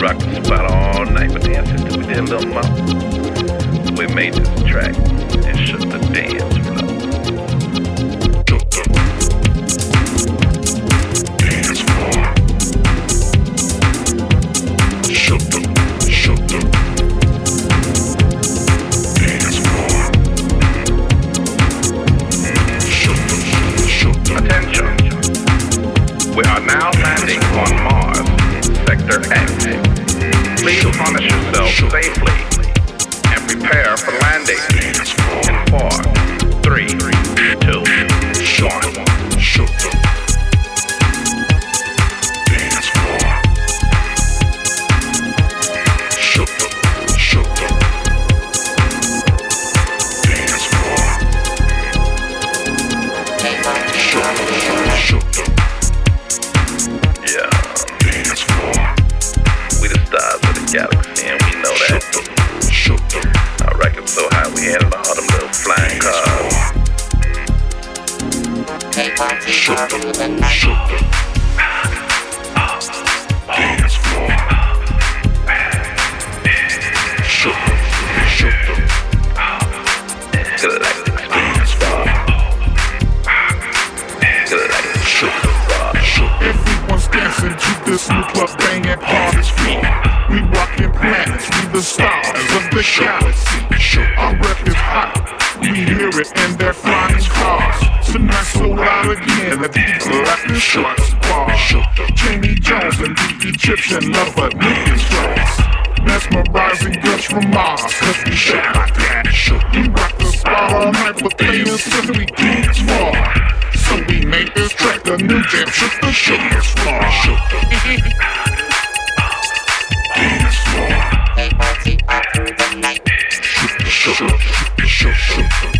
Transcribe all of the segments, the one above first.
rocked the spot all night with dancing till we did little mouth. We made this track and shook the dance floor. safely. with fans cause we dance raw. So we made this track the new jam, shook the sugar the floor. Shook the dance raw, Shook the shook the shook the shook the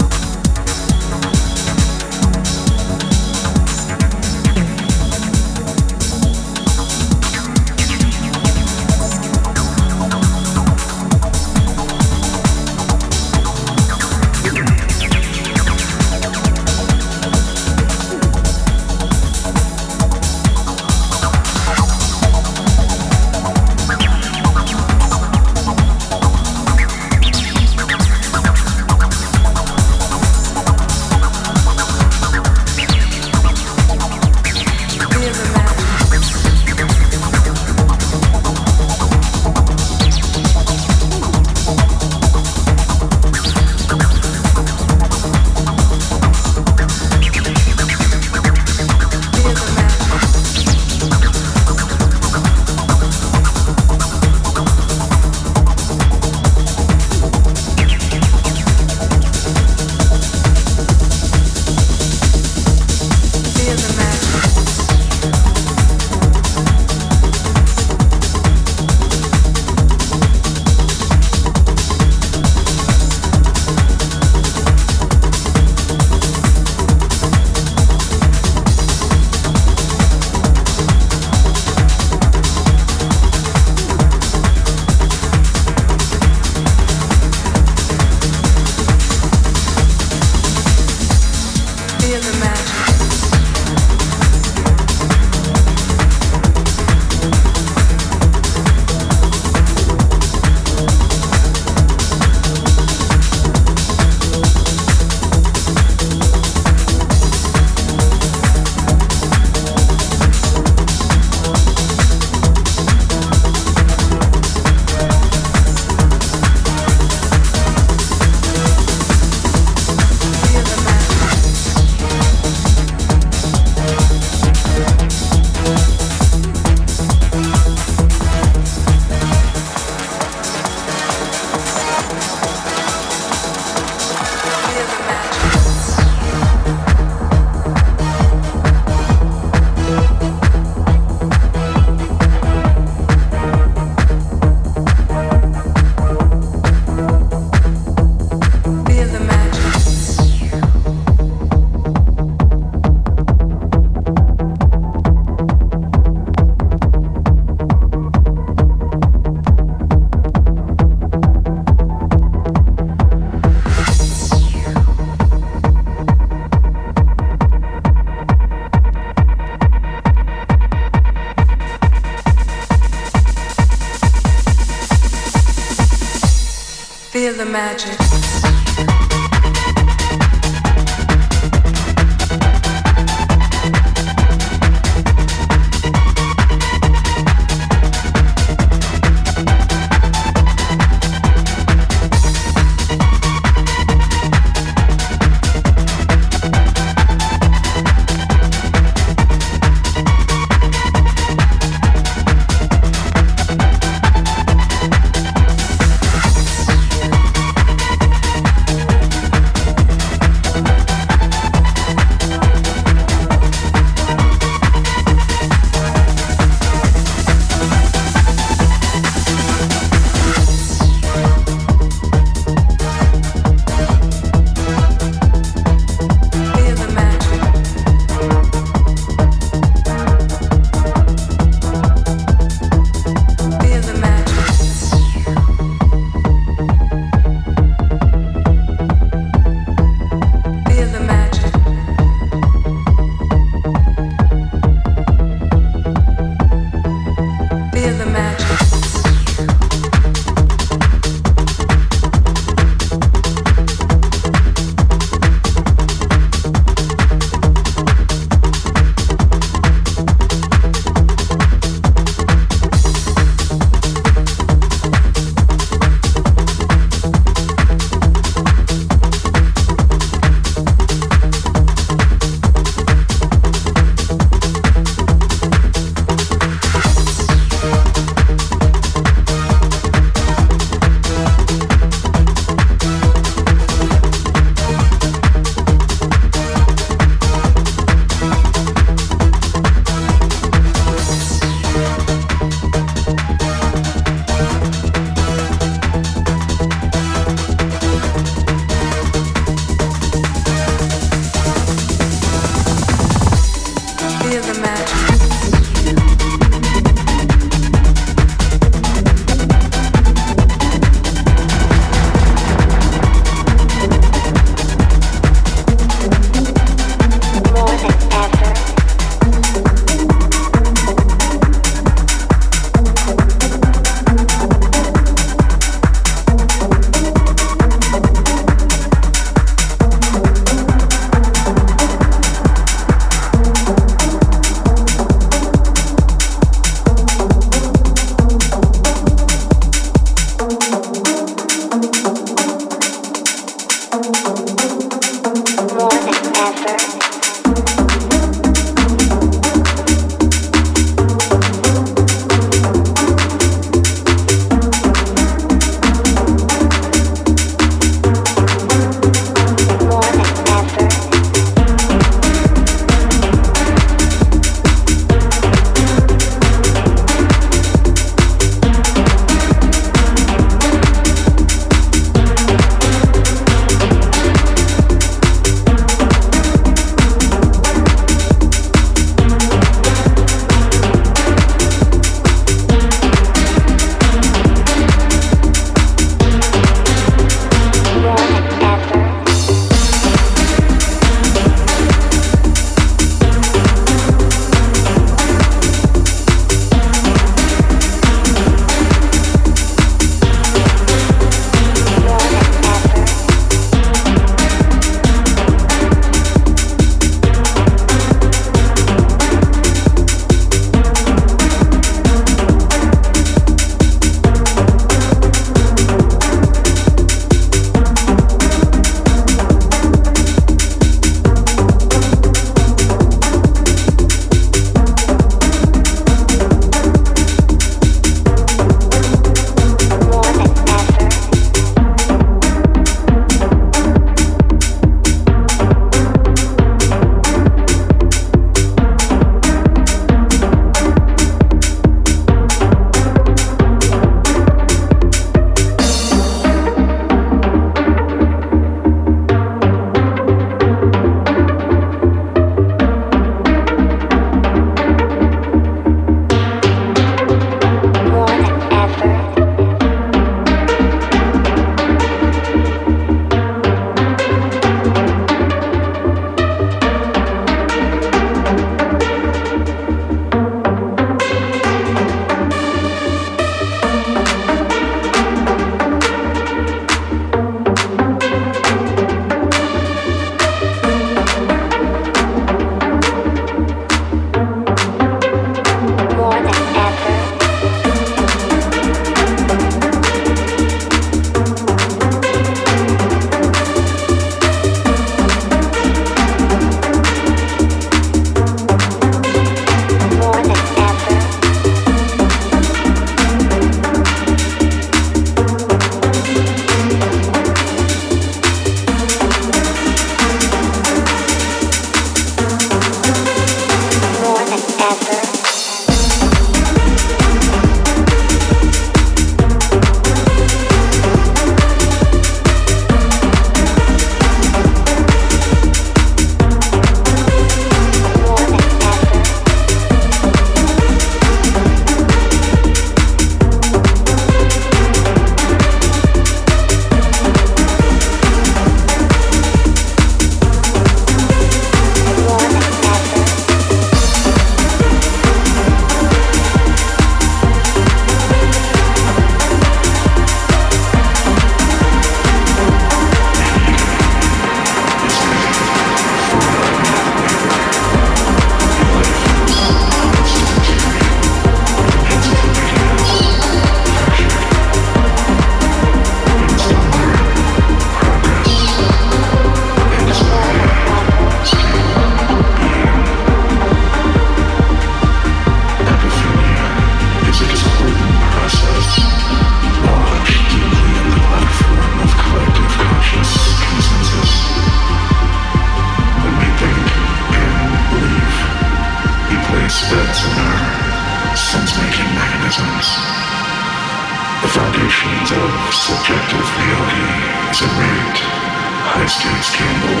high-stakes gamble.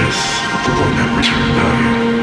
Yes, the low net return value.